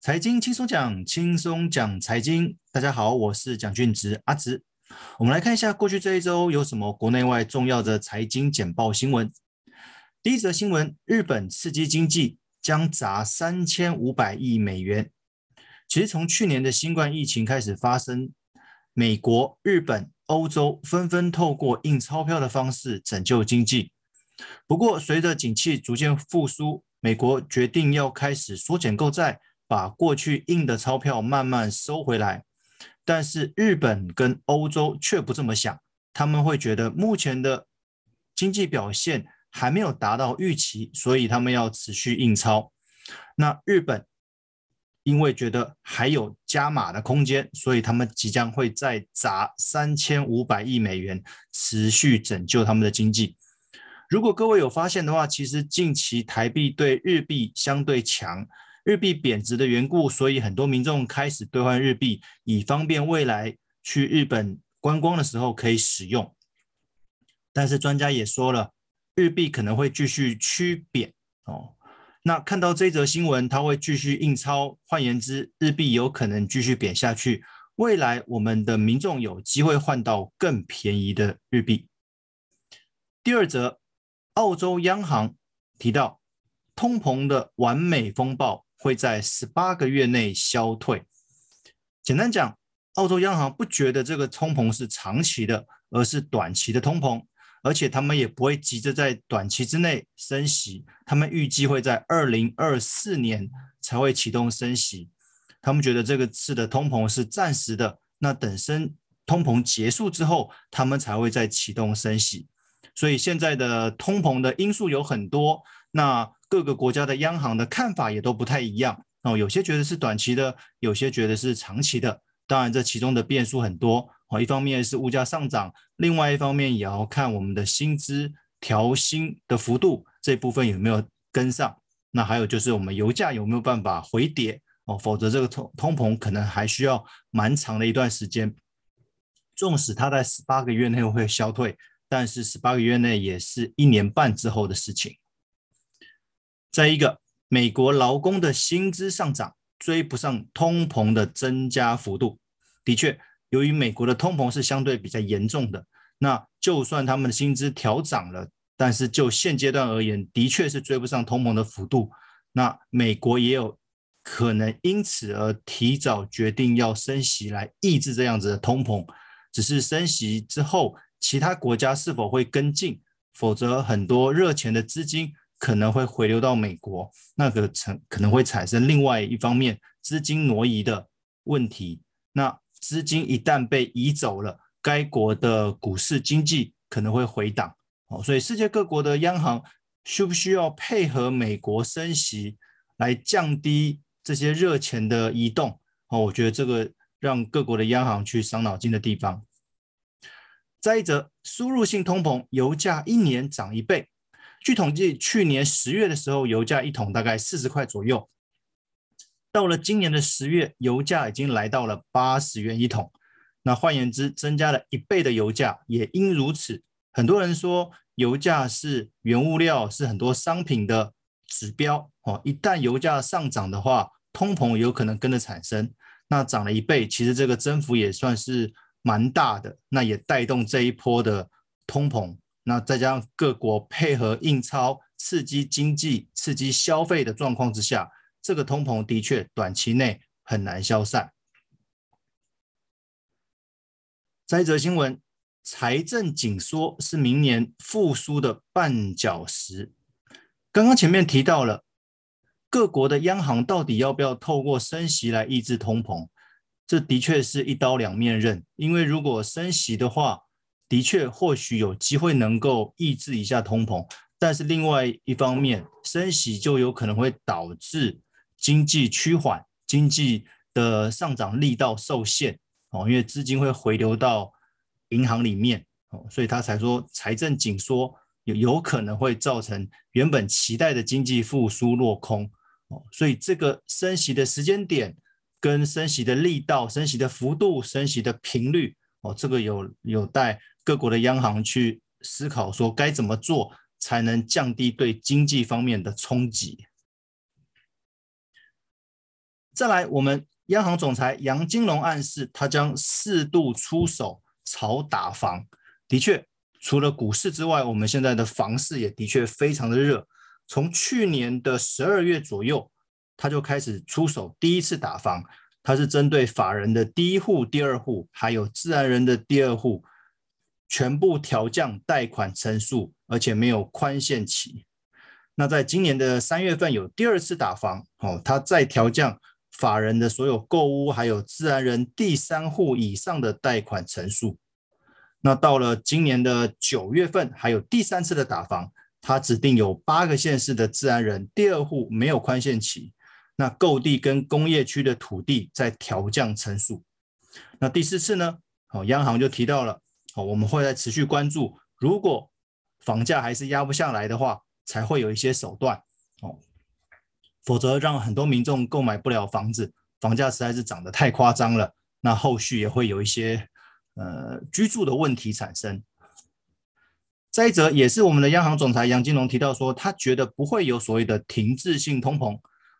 财经轻松讲，轻松讲财经。大家好，我是蒋俊植阿植。我们来看一下过去这一周有什么国内外重要的财经简报新闻。第一则新闻：日本刺激经济将砸三千五百亿美元。其实从去年的新冠疫情开始发生，美国、日本、欧洲纷纷透过印钞票的方式拯救经济。不过，随着景气逐渐复苏，美国决定要开始缩减购债。把过去印的钞票慢慢收回来，但是日本跟欧洲却不这么想，他们会觉得目前的经济表现还没有达到预期，所以他们要持续印钞。那日本因为觉得还有加码的空间，所以他们即将会再砸三千五百亿美元，持续拯救他们的经济。如果各位有发现的话，其实近期台币对日币相对强。日币贬值的缘故，所以很多民众开始兑换日币，以方便未来去日本观光的时候可以使用。但是专家也说了，日币可能会继续趋贬哦。那看到这则新闻，它会继续印钞，换言之，日币有可能继续贬下去。未来我们的民众有机会换到更便宜的日币。第二则，澳洲央行提到通膨的完美风暴。会在十八个月内消退。简单讲，澳洲央行不觉得这个通膨是长期的，而是短期的通膨，而且他们也不会急着在短期之内升息。他们预计会在二零二四年才会启动升息。他们觉得这个次的通膨是暂时的，那等升通膨结束之后，他们才会再启动升息。所以现在的通膨的因素有很多。那各个国家的央行的看法也都不太一样哦，有些觉得是短期的，有些觉得是长期的。当然，这其中的变数很多哦。一方面是物价上涨，另外一方面也要看我们的薪资调薪的幅度这部分有没有跟上。那还有就是我们油价有没有办法回跌哦，否则这个通通膨可能还需要蛮长的一段时间。纵使它在十八个月内会消退，但是十八个月内也是一年半之后的事情。再一个，美国劳工的薪资上涨追不上通膨的增加幅度。的确，由于美国的通膨是相对比较严重的，那就算他们的薪资调涨了，但是就现阶段而言，的确是追不上通膨的幅度。那美国也有可能因此而提早决定要升息来抑制这样子的通膨。只是升息之后，其他国家是否会跟进？否则，很多热钱的资金。可能会回流到美国，那个成可能会产生另外一方面资金挪移的问题。那资金一旦被移走了，该国的股市经济可能会回档。哦，所以世界各国的央行需不需要配合美国升息来降低这些热钱的移动？哦，我觉得这个让各国的央行去伤脑筋的地方。再一则，输入性通膨，油价一年涨一倍。据统计，去年十月的时候，油价一桶大概四十块左右。到了今年的十月，油价已经来到了八十元一桶。那换言之，增加了一倍的油价。也因如此，很多人说油价是原物料，是很多商品的指标哦。一旦油价上涨的话，通膨有可能跟着产生。那涨了一倍，其实这个增幅也算是蛮大的。那也带动这一波的通膨。那再加上各国配合印钞刺激经济、刺激消费的状况之下，这个通膨的确短期内很难消散。再一则新闻，财政紧缩是明年复苏的绊脚石。刚刚前面提到了各国的央行到底要不要透过升息来抑制通膨，这的确是一刀两面刃。因为如果升息的话，的确，或许有机会能够抑制一下通膨，但是另外一方面，升息就有可能会导致经济趋缓，经济的上涨力道受限哦，因为资金会回流到银行里面哦，所以他才说财政紧缩有有可能会造成原本期待的经济复苏落空哦，所以这个升息的时间点、跟升息的力道、升息的幅度、升息的频率哦，这个有有待。各国的央行去思考说该怎么做才能降低对经济方面的冲击。再来，我们央行总裁杨金龙暗示，他将适度出手炒打房。的确，除了股市之外，我们现在的房市也的确非常的热。从去年的十二月左右，他就开始出手第一次打房。它是针对法人的第一户、第二户，还有自然人的第二户，全部调降贷款成数，而且没有宽限期。那在今年的三月份有第二次打房，哦，他再调降。法人的所有购屋，还有自然人第三户以上的贷款成数。那到了今年的九月份，还有第三次的打房，它指定有八个县市的自然人第二户没有宽限期。那购地跟工业区的土地再调降成数。那第四次呢？哦，央行就提到了，哦，我们会在持续关注，如果房价还是压不下来的话，才会有一些手段。哦。否则，让很多民众购买不了房子，房价实在是涨得太夸张了。那后续也会有一些呃居住的问题产生。再一则，也是我们的央行总裁杨金龙提到说，他觉得不会有所谓的停滞性通膨。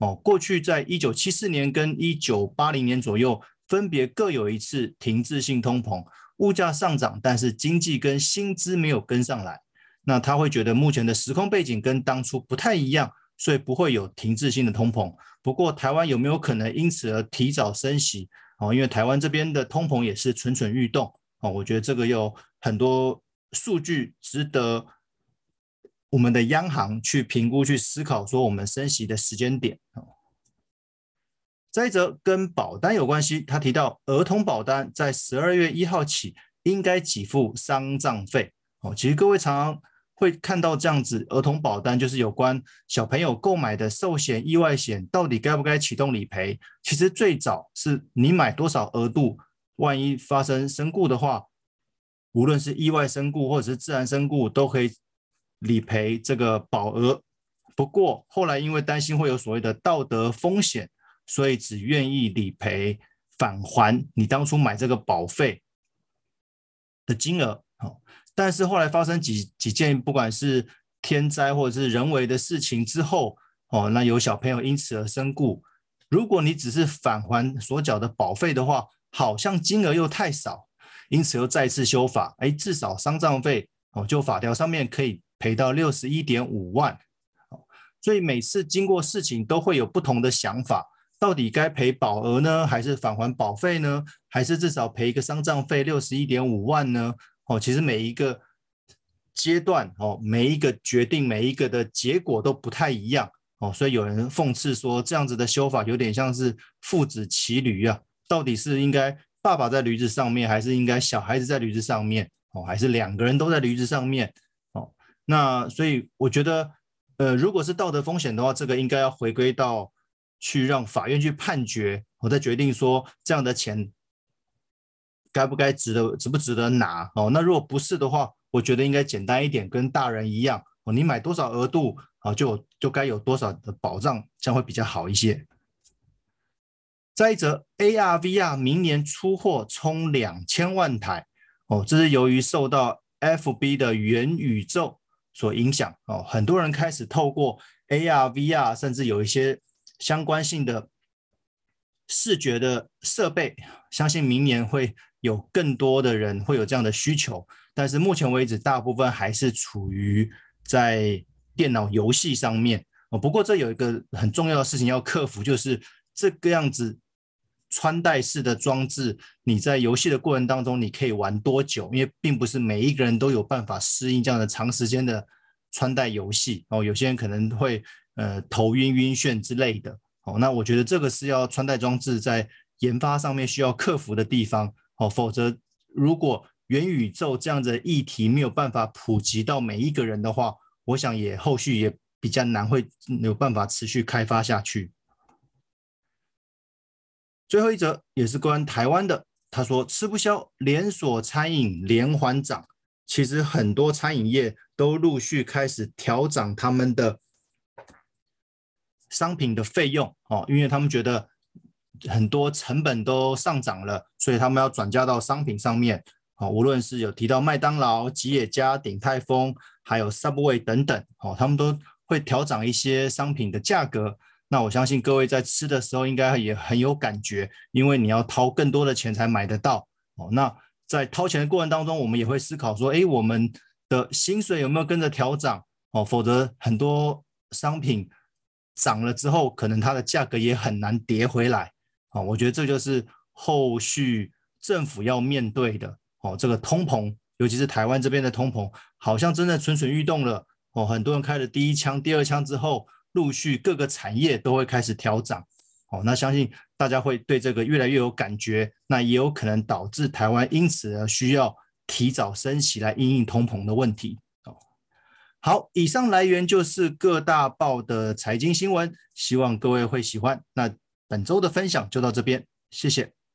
哦，过去在一九七四年跟一九八零年左右，分别各有一次停滞性通膨，物价上涨，但是经济跟薪资没有跟上来。那他会觉得目前的时空背景跟当初不太一样。所以不会有停滞性的通膨，不过台湾有没有可能因此而提早升息？哦，因为台湾这边的通膨也是蠢蠢欲动哦，我觉得这个有很多数据值得我们的央行去评估、去思考，说我们升息的时间点。再者跟保单有关系，他提到儿童保单在十二月一号起应该给付丧葬费。哦，其实各位常常。会看到这样子，儿童保单就是有关小朋友购买的寿险、意外险，到底该不该启动理赔？其实最早是你买多少额度，万一发生身故的话，无论是意外身故或者是自然身故，都可以理赔这个保额。不过后来因为担心会有所谓的道德风险，所以只愿意理赔返还你当初买这个保费的金额。但是后来发生几几件，不管是天灾或者是人为的事情之后，哦，那有小朋友因此而身故。如果你只是返还所缴的保费的话，好像金额又太少，因此又再次修法，哎，至少丧葬费哦，就法条上面可以赔到六十一点五万。所以每次经过事情都会有不同的想法，到底该赔保额呢，还是返还保费呢，还是至少赔一个丧葬费六十一点五万呢？哦，其实每一个阶段哦，每一个决定，每一个的结果都不太一样哦，所以有人讽刺说，这样子的修法有点像是父子骑驴啊，到底是应该爸爸在驴子上面，还是应该小孩子在驴子上面？哦，还是两个人都在驴子上面？那所以我觉得，呃，如果是道德风险的话，这个应该要回归到去让法院去判决，我再决定说这样的钱。该不该值得，值不值得拿哦？那如果不是的话，我觉得应该简单一点，跟大人一样哦。你买多少额度啊，就就该有多少的保障，这样会比较好一些。再一则，AR VR 明年出货冲两千万台哦，这是由于受到 FB 的元宇宙所影响哦，很多人开始透过 AR VR，甚至有一些相关性的视觉的设备，相信明年会。有更多的人会有这样的需求，但是目前为止，大部分还是处于在电脑游戏上面哦。不过，这有一个很重要的事情要克服，就是这个样子穿戴式的装置，你在游戏的过程当中，你可以玩多久？因为并不是每一个人都有办法适应这样的长时间的穿戴游戏哦。有些人可能会呃头晕晕眩之类的哦。那我觉得这个是要穿戴装置在研发上面需要克服的地方。哦，否则如果元宇宙这样的议题没有办法普及到每一个人的话，我想也后续也比较难会有办法持续开发下去。最后一则也是关台湾的，他说吃不消，连锁餐饮连环涨，其实很多餐饮业都陆续开始调涨他们的商品的费用哦，因为他们觉得。很多成本都上涨了，所以他们要转嫁到商品上面。哦，无论是有提到麦当劳、吉野家、鼎泰丰，还有 Subway 等等，哦，他们都会调涨一些商品的价格。那我相信各位在吃的时候应该也很有感觉，因为你要掏更多的钱才买得到哦。那在掏钱的过程当中，我们也会思考说，哎，我们的薪水有没有跟着调涨哦？否则很多商品涨了之后，可能它的价格也很难跌回来啊。我觉得这就是后续政府要面对的哦，这个通膨，尤其是台湾这边的通膨，好像真的蠢蠢欲动了哦。很多人开了第一枪、第二枪之后，陆续各个产业都会开始调涨哦。那相信大家会对这个越来越有感觉，那也有可能导致台湾因此而需要。提早升息来应应通膨的问题哦。好，以上来源就是各大报的财经新闻，希望各位会喜欢。那本周的分享就到这边，谢谢。